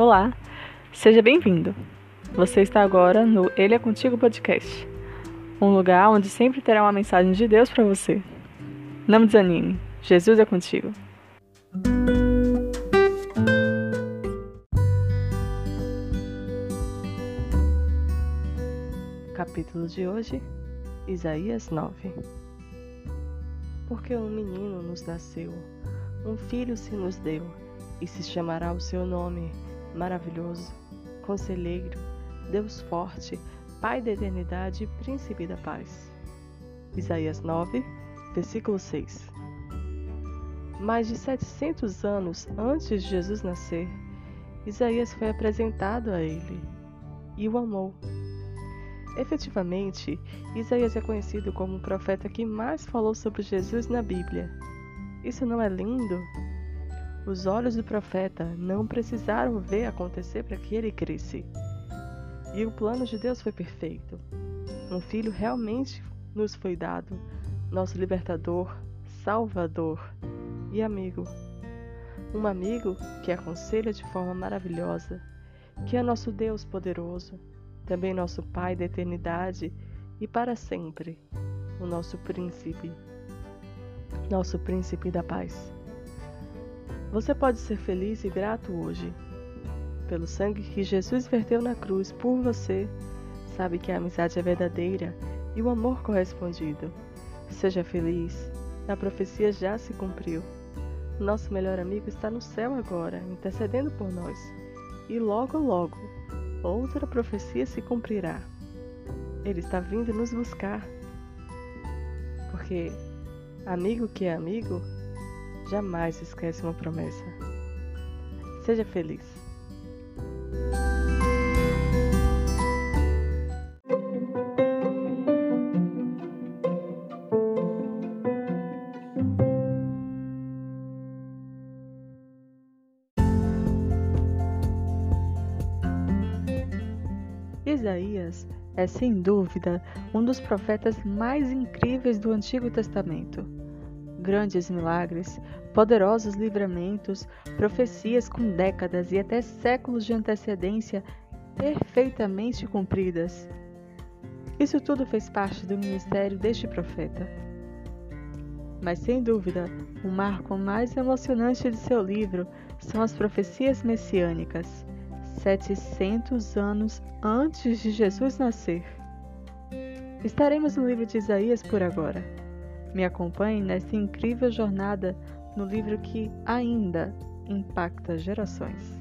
Olá, seja bem-vindo. Você está agora no Ele é Contigo Podcast, um lugar onde sempre terá uma mensagem de Deus para você. Não desanime, Jesus é contigo. Capítulo de hoje, Isaías 9. Porque um menino nos nasceu, um filho se nos deu, e se chamará o seu nome maravilhoso, conselheiro, Deus forte, Pai da eternidade e príncipe da paz. Isaías 9, versículo 6. Mais de 700 anos antes de Jesus nascer, Isaías foi apresentado a ele e o amou. Efetivamente, Isaías é conhecido como o profeta que mais falou sobre Jesus na Bíblia. Isso não é lindo? Os olhos do profeta não precisaram ver acontecer para que ele cresce. E o plano de Deus foi perfeito. Um filho realmente nos foi dado, nosso libertador, salvador e amigo. Um amigo que aconselha de forma maravilhosa, que é nosso Deus poderoso, também nosso Pai da eternidade e para sempre, o nosso príncipe, nosso príncipe da paz. Você pode ser feliz e grato hoje. Pelo sangue que Jesus verteu na cruz por você, sabe que a amizade é verdadeira e o amor correspondido. Seja feliz, a profecia já se cumpriu. Nosso melhor amigo está no céu agora, intercedendo por nós. E logo, logo, outra profecia se cumprirá. Ele está vindo nos buscar. Porque amigo que é amigo jamais esquece uma promessa. Seja feliz. Isaías é, sem dúvida, um dos profetas mais incríveis do Antigo Testamento grandes milagres, poderosos livramentos, profecias com décadas e até séculos de antecedência perfeitamente cumpridas. Isso tudo fez parte do ministério deste profeta. Mas sem dúvida, o marco mais emocionante de seu livro são as profecias messiânicas, 700 anos antes de Jesus nascer. Estaremos no livro de Isaías por agora. Me acompanhe nessa incrível jornada no livro que ainda impacta gerações.